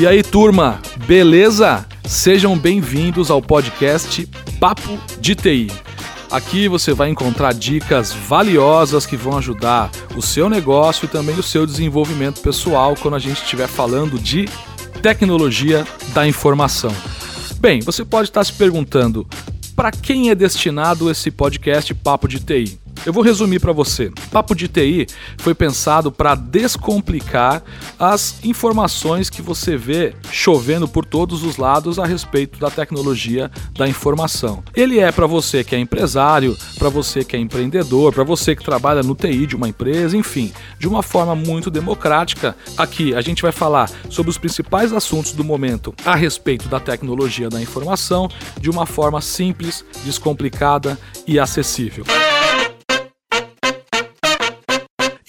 E aí, turma, beleza? Sejam bem-vindos ao podcast Papo de TI. Aqui você vai encontrar dicas valiosas que vão ajudar o seu negócio e também o seu desenvolvimento pessoal quando a gente estiver falando de tecnologia da informação. Bem, você pode estar se perguntando para quem é destinado esse podcast Papo de TI? Eu vou resumir para você. Papo de TI foi pensado para descomplicar as informações que você vê chovendo por todos os lados a respeito da tecnologia da informação. Ele é para você que é empresário, para você que é empreendedor, para você que trabalha no TI de uma empresa, enfim, de uma forma muito democrática. Aqui a gente vai falar sobre os principais assuntos do momento a respeito da tecnologia da informação de uma forma simples, descomplicada e acessível.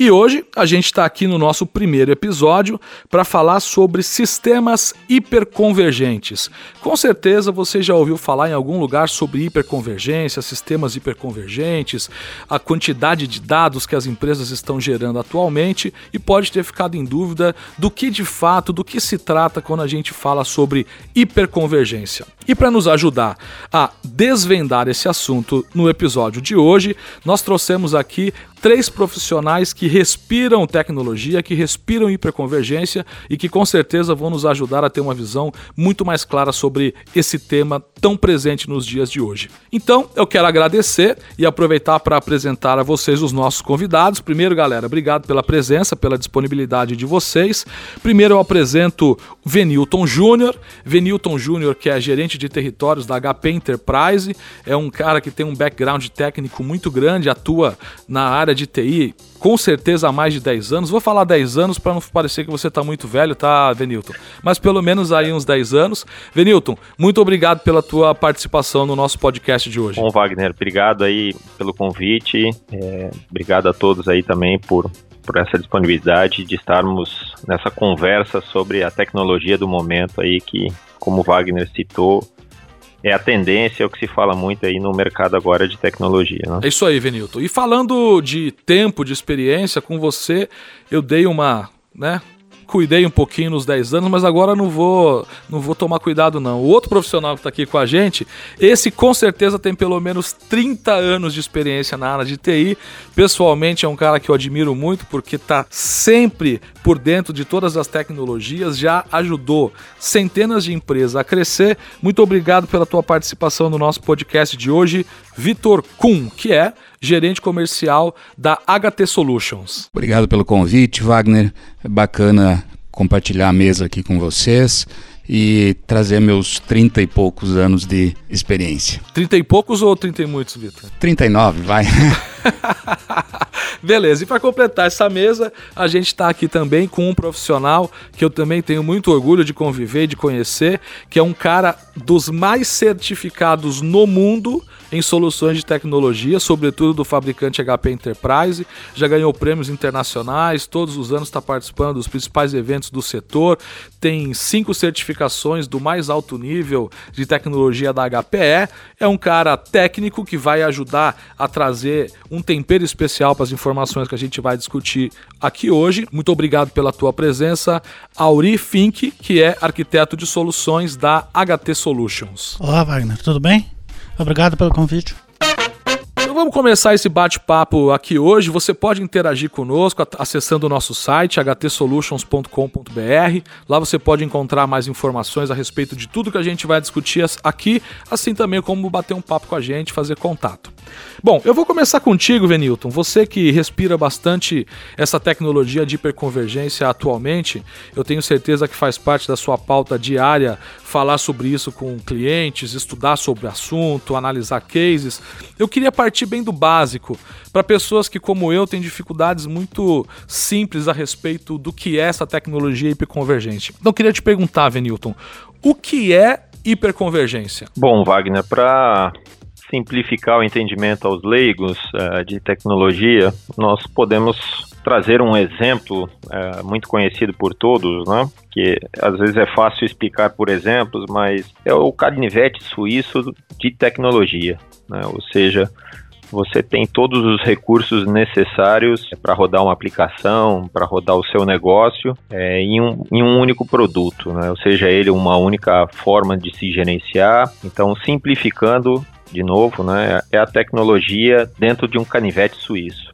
E hoje a gente está aqui no nosso primeiro episódio para falar sobre sistemas hiperconvergentes. Com certeza você já ouviu falar em algum lugar sobre hiperconvergência, sistemas hiperconvergentes, a quantidade de dados que as empresas estão gerando atualmente e pode ter ficado em dúvida do que de fato, do que se trata quando a gente fala sobre hiperconvergência. E para nos ajudar a desvendar esse assunto no episódio de hoje, nós trouxemos aqui três profissionais que respiram tecnologia, que respiram hiperconvergência e que com certeza vão nos ajudar a ter uma visão muito mais clara sobre esse tema tão presente nos dias de hoje. Então, eu quero agradecer e aproveitar para apresentar a vocês os nossos convidados. Primeiro, galera, obrigado pela presença, pela disponibilidade de vocês. Primeiro, eu apresento Venilton Júnior. Venilton Júnior, que é gerente de territórios da HP Enterprise, é um cara que tem um background técnico muito grande, atua na área de TI, com certeza há mais de 10 anos. Vou falar 10 anos para não parecer que você está muito velho, tá, Venilton? Mas pelo menos aí uns 10 anos. Venilton, muito obrigado pela tua participação no nosso podcast de hoje. Bom, Wagner, obrigado aí pelo convite. É, obrigado a todos aí também por, por essa disponibilidade de estarmos nessa conversa sobre a tecnologia do momento aí que, como Wagner citou, é a tendência, é o que se fala muito aí no mercado agora de tecnologia. Né? É isso aí, Venilton. E falando de tempo, de experiência, com você, eu dei uma, né, cuidei um pouquinho nos 10 anos, mas agora não vou, não vou tomar cuidado não. O outro profissional que está aqui com a gente, esse com certeza tem pelo menos 30 anos de experiência na área de TI. Pessoalmente é um cara que eu admiro muito porque está sempre por dentro de todas as tecnologias, já ajudou centenas de empresas a crescer. Muito obrigado pela tua participação no nosso podcast de hoje, Vitor Kuhn, que é gerente comercial da HT Solutions. Obrigado pelo convite, Wagner. É bacana compartilhar a mesa aqui com vocês e trazer meus 30 e poucos anos de experiência. 30 e poucos ou 30 e muitos, Vitor? 39, vai. Beleza, e para completar essa mesa, a gente está aqui também com um profissional que eu também tenho muito orgulho de conviver, de conhecer, que é um cara dos mais certificados no mundo em soluções de tecnologia, sobretudo do fabricante HP Enterprise. Já ganhou prêmios internacionais, todos os anos está participando dos principais eventos do setor. Tem cinco certificações do mais alto nível de tecnologia da HPE. É um cara técnico que vai ajudar a trazer um tempero especial para as informações que a gente vai discutir aqui hoje. Muito obrigado pela tua presença, Auri Fink, que é arquiteto de soluções da HT Solutions. Olá, Wagner, tudo bem? Obrigado pelo convite. Então vamos começar esse bate-papo aqui hoje. Você pode interagir conosco acessando o nosso site htsolutions.com.br. Lá você pode encontrar mais informações a respeito de tudo que a gente vai discutir aqui, assim também como bater um papo com a gente, fazer contato. Bom, eu vou começar contigo, Venilton. Você que respira bastante essa tecnologia de hiperconvergência atualmente, eu tenho certeza que faz parte da sua pauta diária falar sobre isso com clientes, estudar sobre o assunto, analisar cases. Eu queria partir bem do básico, para pessoas que, como eu, têm dificuldades muito simples a respeito do que é essa tecnologia hiperconvergente. Então, eu queria te perguntar, Venilton, o que é hiperconvergência? Bom, Wagner, para simplificar o entendimento aos leigos uh, de tecnologia, nós podemos trazer um exemplo uh, muito conhecido por todos, né? que às vezes é fácil explicar por exemplos, mas é o canivete suíço de tecnologia, né? ou seja, você tem todos os recursos necessários para rodar uma aplicação, para rodar o seu negócio é, em, um, em um único produto, né? ou seja, ele uma única forma de se gerenciar. Então, simplificando, de novo, né, é a tecnologia dentro de um canivete suíço.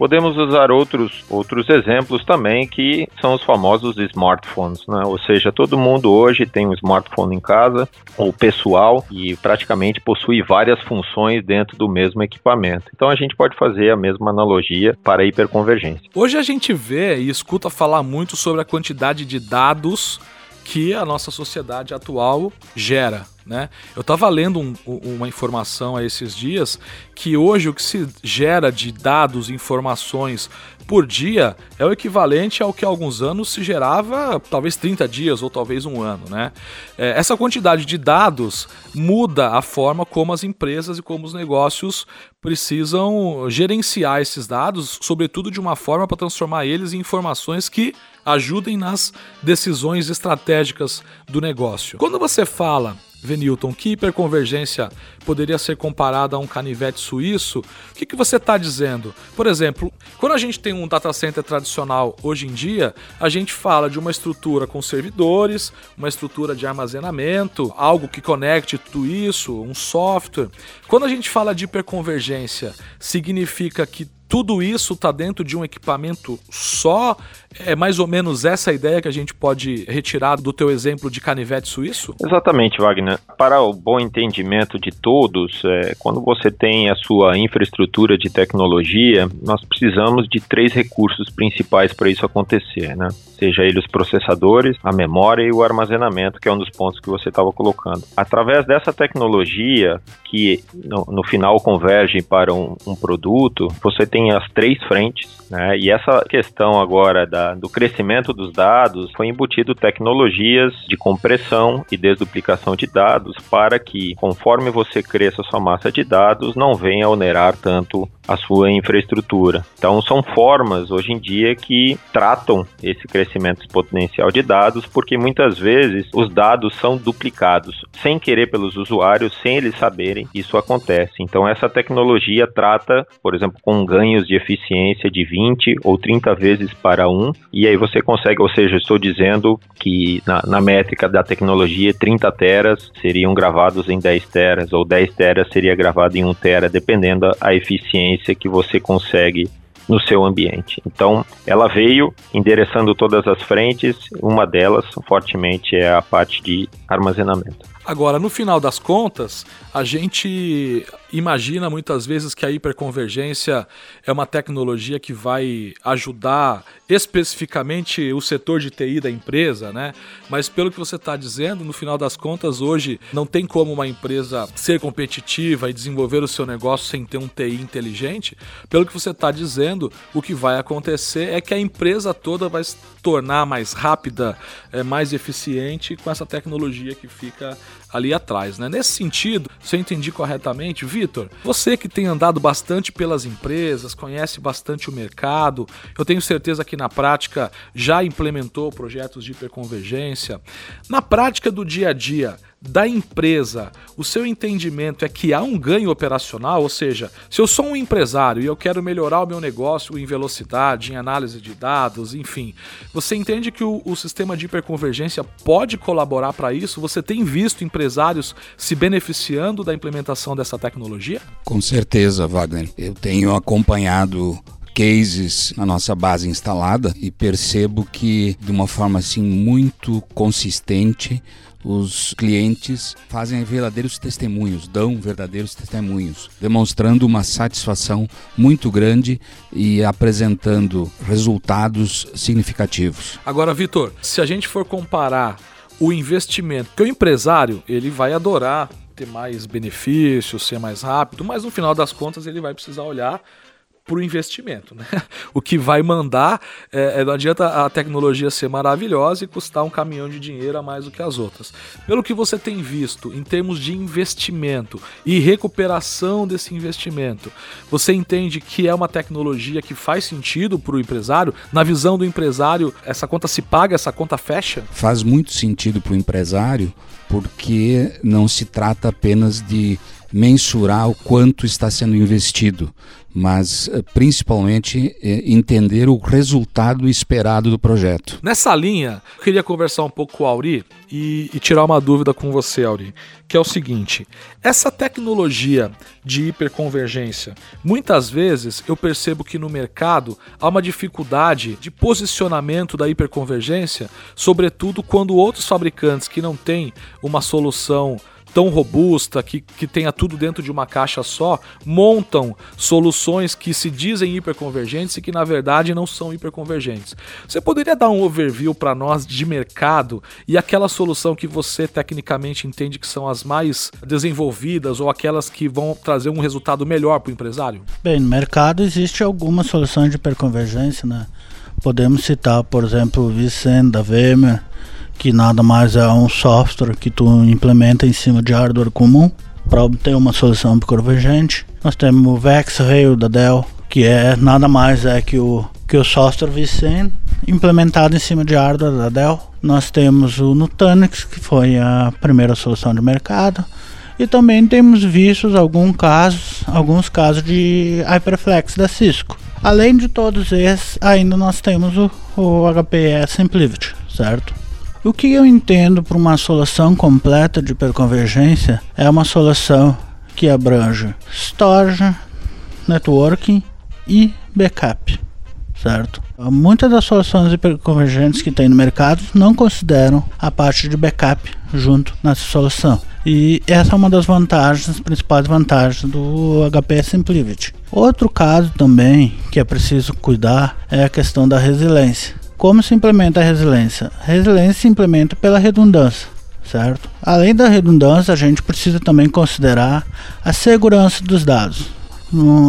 Podemos usar outros, outros exemplos também, que são os famosos smartphones, né? ou seja, todo mundo hoje tem um smartphone em casa, ou pessoal, e praticamente possui várias funções dentro do mesmo equipamento. Então a gente pode fazer a mesma analogia para a hiperconvergência. Hoje a gente vê e escuta falar muito sobre a quantidade de dados que a nossa sociedade atual gera. Né? Eu estava lendo um, uma informação a esses dias que hoje o que se gera de dados, informações por dia é o equivalente ao que há alguns anos se gerava talvez 30 dias ou talvez um ano. Né? É, essa quantidade de dados muda a forma como as empresas e como os negócios precisam gerenciar esses dados, sobretudo de uma forma para transformar eles em informações que ajudem nas decisões estratégicas do negócio. Quando você fala Venilton, que hiperconvergência poderia ser comparada a um canivete suíço? O que, que você está dizendo? Por exemplo, quando a gente tem um data center tradicional hoje em dia, a gente fala de uma estrutura com servidores, uma estrutura de armazenamento, algo que conecte tudo isso, um software. Quando a gente fala de hiperconvergência, significa que tudo isso está dentro de um equipamento só? É mais ou menos essa ideia que a gente pode retirar do teu exemplo de canivete suíço? Exatamente, Wagner. Para o bom entendimento de todos, é, quando você tem a sua infraestrutura de tecnologia, nós precisamos de três recursos principais para isso acontecer, né? Seja ele os processadores, a memória e o armazenamento, que é um dos pontos que você estava colocando. Através dessa tecnologia, que no, no final converge para um, um produto, você tem as três frentes, né? E essa questão agora da, do crescimento dos dados foi embutido tecnologias de compressão e desduplicação de dados para que, conforme você cresça sua massa de dados, não venha onerar tanto a sua infraestrutura. Então, são formas hoje em dia que tratam esse crescimento exponencial de dados, porque muitas vezes os dados são duplicados sem querer pelos usuários, sem eles saberem, isso acontece. Então, essa tecnologia trata, por exemplo, com ganhos de eficiência de 20 ou 30 vezes para um, e aí você consegue, ou seja, estou dizendo que na, na métrica da tecnologia, 30 teras seriam gravados em 10 teras, ou 10 teras seria gravado em 1 tera, dependendo a eficiência que você consegue no seu ambiente. Então, ela veio endereçando todas as frentes, uma delas fortemente é a parte de armazenamento. Agora, no final das contas, a gente imagina muitas vezes que a hiperconvergência é uma tecnologia que vai ajudar especificamente o setor de TI da empresa, né? Mas pelo que você está dizendo, no final das contas, hoje não tem como uma empresa ser competitiva e desenvolver o seu negócio sem ter um TI inteligente. Pelo que você está dizendo, o que vai acontecer é que a empresa toda vai se tornar mais rápida, é, mais eficiente com essa tecnologia que fica ali atrás. Né? Nesse sentido, se eu entendi corretamente, Vitor, você que tem andado bastante pelas empresas, conhece bastante o mercado, eu tenho certeza que na prática já implementou projetos de hiperconvergência. Na prática do dia a dia, da empresa, o seu entendimento é que há um ganho operacional, ou seja, se eu sou um empresário e eu quero melhorar o meu negócio em velocidade, em análise de dados, enfim, você entende que o, o sistema de hiperconvergência pode colaborar para isso? Você tem visto empresários se beneficiando da implementação dessa tecnologia? Com certeza, Wagner. Eu tenho acompanhado cases na nossa base instalada e percebo que de uma forma assim muito consistente os clientes fazem verdadeiros testemunhos, dão verdadeiros testemunhos, demonstrando uma satisfação muito grande e apresentando resultados significativos. Agora, Vitor, se a gente for comparar o investimento, que o empresário ele vai adorar ter mais benefícios, ser mais rápido, mas no final das contas ele vai precisar olhar para o investimento. Né? O que vai mandar, é, é, não adianta a tecnologia ser maravilhosa e custar um caminhão de dinheiro a mais do que as outras. Pelo que você tem visto em termos de investimento e recuperação desse investimento, você entende que é uma tecnologia que faz sentido para o empresário? Na visão do empresário, essa conta se paga, essa conta fecha? Faz muito sentido para o empresário porque não se trata apenas de mensurar o quanto está sendo investido, mas eh, principalmente eh, entender o resultado esperado do projeto. Nessa linha, eu queria conversar um pouco com o Auri e, e, tirar uma dúvida com você, Auri, que é o seguinte: essa tecnologia de hiperconvergência, muitas vezes eu percebo que no mercado há uma dificuldade de posicionamento da hiperconvergência, sobretudo quando outros fabricantes que não têm uma solução tão robusta, que, que tenha tudo dentro de uma caixa só, montam soluções que se dizem hiperconvergentes e que na verdade não são hiperconvergentes. Você poderia dar um overview para nós de mercado e aquela solução que você tecnicamente entende que são as mais desenvolvidas ou aquelas que vão trazer um resultado melhor para o empresário? Bem, no mercado existe algumas soluções de hiperconvergência, né? Podemos citar, por exemplo, o Vicen da VMware, que nada mais é um software que tu implementa em cima de hardware comum para obter uma solução convergente. Nós temos o VexRail da Dell, que é nada mais é que o que o software vCen implementado em cima de hardware da Dell. Nós temos o Nutanix, que foi a primeira solução de mercado. E também temos vistos alguns casos, alguns casos de HyperFlex da Cisco. Além de todos esses, ainda nós temos o, o HPE SimpliVity, certo? O que eu entendo por uma solução completa de hiperconvergência é uma solução que abrange storage, networking e backup, certo? Muitas das soluções hiperconvergentes que tem no mercado não consideram a parte de backup junto nessa solução. E essa é uma das vantagens, principais vantagens do HP SimpliVity. Outro caso também que é preciso cuidar é a questão da resiliência. Como se implementa a resiliência? Resiliência se implementa pela redundância, certo? Além da redundância, a gente precisa também considerar a segurança dos dados.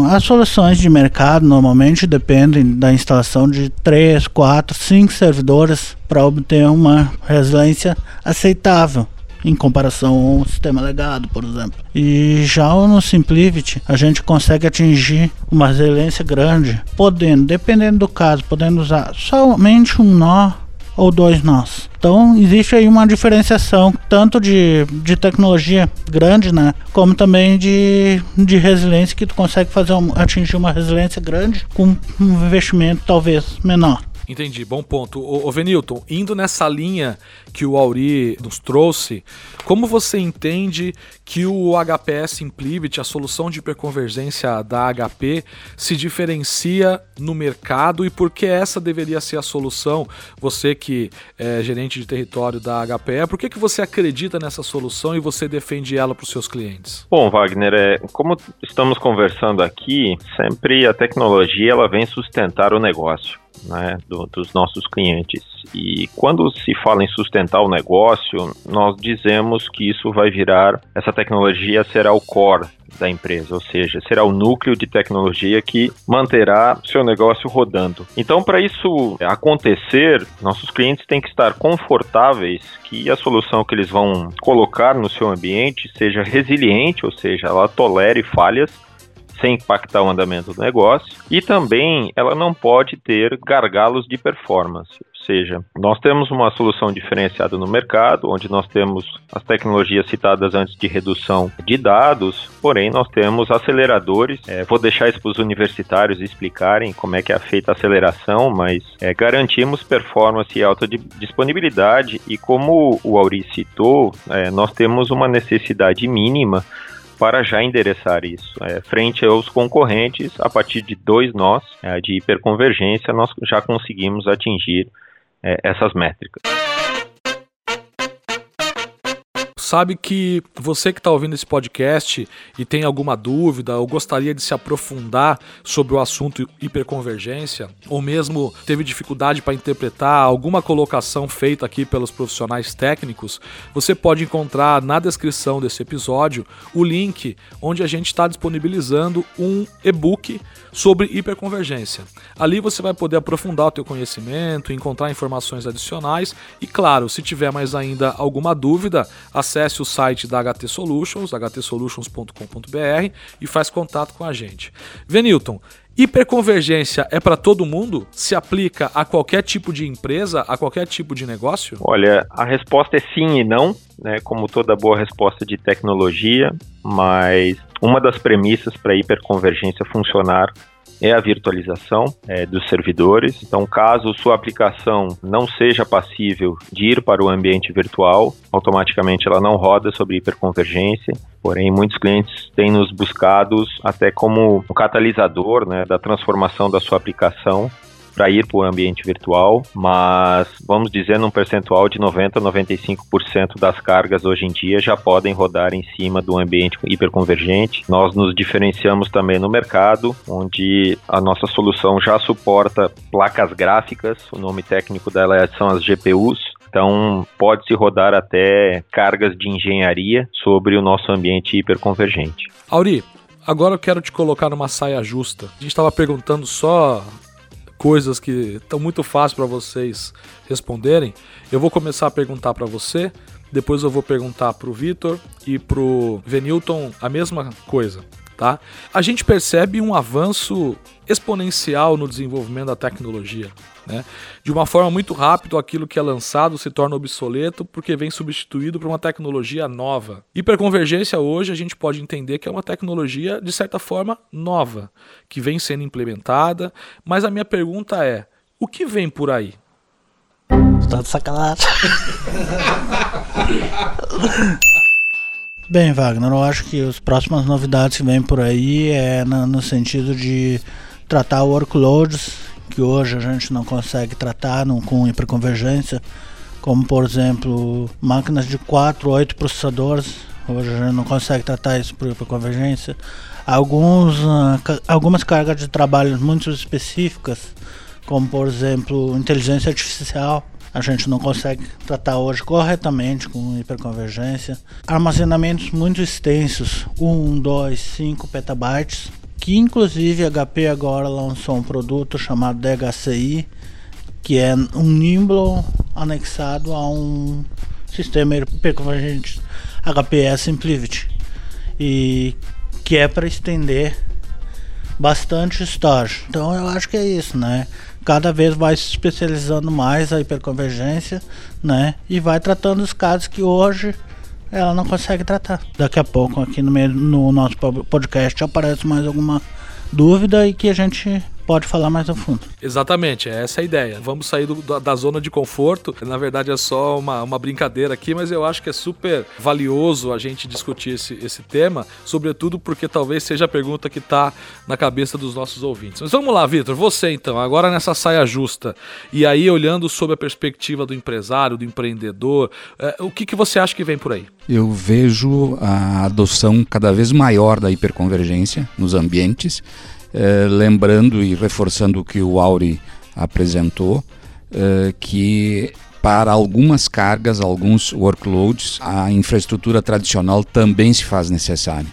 As soluções de mercado normalmente dependem da instalação de 3, 4, 5 servidores para obter uma resiliência aceitável em comparação ao sistema legado, por exemplo. E já no Simplivity, a gente consegue atingir uma resiliência grande, podendo, dependendo do caso, podendo usar somente um nó ou dois nós. Então existe aí uma diferenciação tanto de, de tecnologia grande, né, como também de, de resiliência que tu consegue fazer um, atingir uma resiliência grande com um investimento talvez menor. Entendi, bom ponto. O, Venilton, indo nessa linha que o Auri nos trouxe, como você entende que o HPS Simplivity, a solução de hiperconvergência da HP, se diferencia no mercado e por que essa deveria ser a solução? Você que é gerente de território da HPE, por que, que você acredita nessa solução e você defende ela para os seus clientes? Bom, Wagner, é, como estamos conversando aqui, sempre a tecnologia ela vem sustentar o negócio né, do, dos nossos clientes. E quando se fala em sustentar o negócio, nós dizemos que isso vai virar, essa tecnologia será o core da empresa, ou seja, será o núcleo de tecnologia que manterá seu negócio rodando. Então, para isso acontecer, nossos clientes têm que estar confortáveis que a solução que eles vão colocar no seu ambiente seja resiliente, ou seja, ela tolere falhas sem impactar o andamento do negócio, e também ela não pode ter gargalos de performance. Ou seja, nós temos uma solução diferenciada no mercado, onde nós temos as tecnologias citadas antes de redução de dados, porém nós temos aceleradores. É, vou deixar isso para os universitários explicarem como é que é feita a aceleração, mas é, garantimos performance e alta disponibilidade, e como o Auri citou, é, nós temos uma necessidade mínima para já endereçar isso. É, frente aos concorrentes, a partir de dois nós é, de hiperconvergência, nós já conseguimos atingir é, essas métricas sabe que você que está ouvindo esse podcast e tem alguma dúvida ou gostaria de se aprofundar sobre o assunto hiperconvergência, ou mesmo teve dificuldade para interpretar alguma colocação feita aqui pelos profissionais técnicos, você pode encontrar na descrição desse episódio o link onde a gente está disponibilizando um e-book sobre hiperconvergência. Ali você vai poder aprofundar o teu conhecimento, encontrar informações adicionais e, claro, se tiver mais ainda alguma dúvida, acesse acesse o site da HT Solutions, htsolutions.com.br e faz contato com a gente. Venilton, Hiperconvergência é para todo mundo? Se aplica a qualquer tipo de empresa, a qualquer tipo de negócio? Olha, a resposta é sim e não, né? Como toda boa resposta de tecnologia, mas uma das premissas para a hiperconvergência funcionar é a virtualização é, dos servidores. Então, caso sua aplicação não seja passível de ir para o ambiente virtual, automaticamente ela não roda sobre hiperconvergência. Porém, muitos clientes têm nos buscados até como um catalisador né, da transformação da sua aplicação para ir para o ambiente virtual, mas vamos dizer num percentual de 90 a 95% das cargas hoje em dia já podem rodar em cima do ambiente hiperconvergente. Nós nos diferenciamos também no mercado, onde a nossa solução já suporta placas gráficas, o nome técnico dela são as GPUs, então, pode-se rodar até cargas de engenharia sobre o nosso ambiente hiperconvergente. Auri, agora eu quero te colocar numa saia justa. A gente estava perguntando só coisas que estão muito fáceis para vocês responderem. Eu vou começar a perguntar para você, depois eu vou perguntar para o Vitor e para o Venilton a mesma coisa. Tá? A gente percebe um avanço exponencial no desenvolvimento da tecnologia. Né? De uma forma muito rápida, aquilo que é lançado se torna obsoleto porque vem substituído por uma tecnologia nova. Hiperconvergência hoje a gente pode entender que é uma tecnologia de certa forma nova, que vem sendo implementada, mas a minha pergunta é: o que vem por aí? Tá de sacanagem. Bem, Wagner, eu acho que as próximas novidades que vêm por aí é no, no sentido de tratar workloads que hoje a gente não consegue tratar no, com hiperconvergência, como por exemplo máquinas de 4, 8 processadores, hoje a gente não consegue tratar isso por hiperconvergência. Alguns, uh, algumas cargas de trabalho muito específicas, como por exemplo inteligência artificial, a gente não consegue tratar hoje corretamente com hiperconvergência. Armazenamentos muito extensos, 1, 2, 5 petabytes, que inclusive a HP agora lançou um produto chamado DHCI, que é um Nimble anexado a um sistema hiperconvergente HPS Simplivity e que é para estender bastante storage. Então eu acho que é isso, né? Cada vez vai se especializando mais a hiperconvergência, né? E vai tratando os casos que hoje ela não consegue tratar. Daqui a pouco, aqui no, meio, no nosso podcast, aparece mais alguma dúvida e que a gente pode falar mais a fundo. Exatamente, é essa a ideia. Vamos sair do, da zona de conforto. Na verdade é só uma, uma brincadeira aqui, mas eu acho que é super valioso a gente discutir esse, esse tema, sobretudo porque talvez seja a pergunta que está na cabeça dos nossos ouvintes. Mas vamos lá, Vitor, você então, agora nessa saia justa, e aí olhando sob a perspectiva do empresário, do empreendedor, é, o que, que você acha que vem por aí? Eu vejo a adoção cada vez maior da hiperconvergência nos ambientes eh, lembrando e reforçando o que o Auri apresentou, eh, que para algumas cargas, alguns workloads, a infraestrutura tradicional também se faz necessária.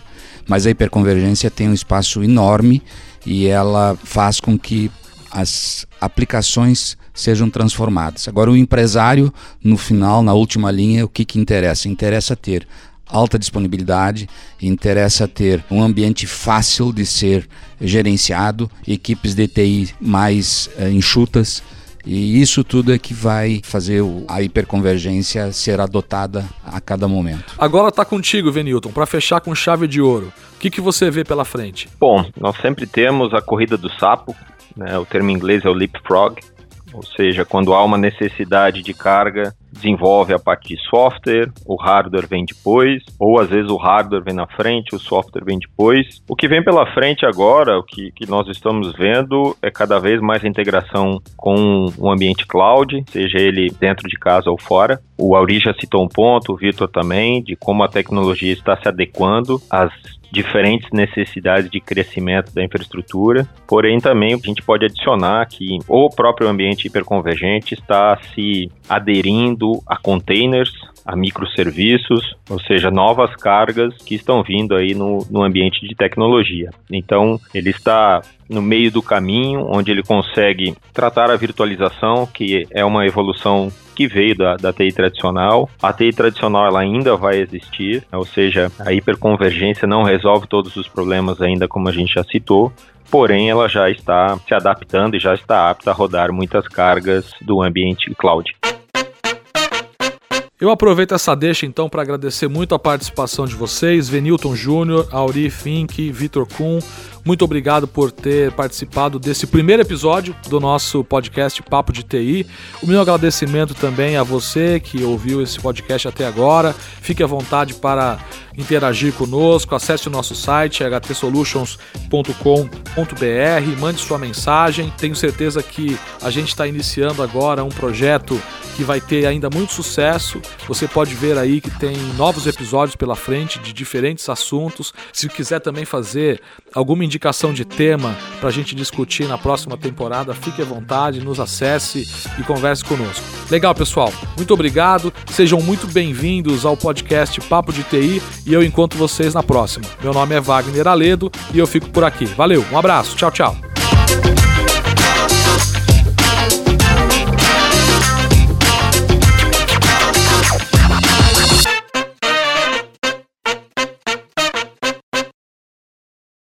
Mas a hiperconvergência tem um espaço enorme e ela faz com que as aplicações sejam transformadas. Agora, o empresário, no final, na última linha, o que, que interessa? Interessa ter alta disponibilidade, interessa ter um ambiente fácil de ser gerenciado, equipes de TI mais uh, enxutas. E isso tudo é que vai fazer a hiperconvergência ser adotada a cada momento. Agora está contigo, Venilton, para fechar com chave de ouro. O que, que você vê pela frente? Bom, nós sempre temos a corrida do sapo, né? o termo em inglês é o leapfrog, ou seja, quando há uma necessidade de carga, desenvolve a parte de software, o hardware vem depois, ou às vezes o hardware vem na frente, o software vem depois. O que vem pela frente agora, o que, que nós estamos vendo, é cada vez mais integração com o ambiente cloud, seja ele dentro de casa ou fora. O Auri já citou um ponto, o Vitor também, de como a tecnologia está se adequando às diferentes necessidades de crescimento da infraestrutura, porém também a gente pode adicionar que o próprio ambiente hiperconvergente está se aderindo a containers, a microserviços, ou seja, novas cargas que estão vindo aí no, no ambiente de tecnologia. Então, ele está no meio do caminho, onde ele consegue tratar a virtualização, que é uma evolução que veio da, da TI tradicional. A TI tradicional ela ainda vai existir, ou seja, a hiperconvergência não resolve todos os problemas ainda, como a gente já citou, porém ela já está se adaptando e já está apta a rodar muitas cargas do ambiente cloud. Eu aproveito essa deixa então para agradecer muito a participação de vocês, Venilton Júnior, Auri Fink, Vitor Kuhn, muito obrigado por ter participado desse primeiro episódio do nosso podcast Papo de TI. O meu agradecimento também a você que ouviu esse podcast até agora. Fique à vontade para interagir conosco, acesse o nosso site htsolutions.com.br, mande sua mensagem. Tenho certeza que a gente está iniciando agora um projeto que vai ter ainda muito sucesso. Você pode ver aí que tem novos episódios pela frente de diferentes assuntos. Se quiser também fazer alguma indicação de tema para a gente discutir na próxima temporada, fique à vontade, nos acesse e converse conosco. Legal, pessoal. Muito obrigado. Sejam muito bem-vindos ao podcast Papo de TI e eu encontro vocês na próxima. Meu nome é Wagner Aledo e eu fico por aqui. Valeu, um abraço, tchau, tchau.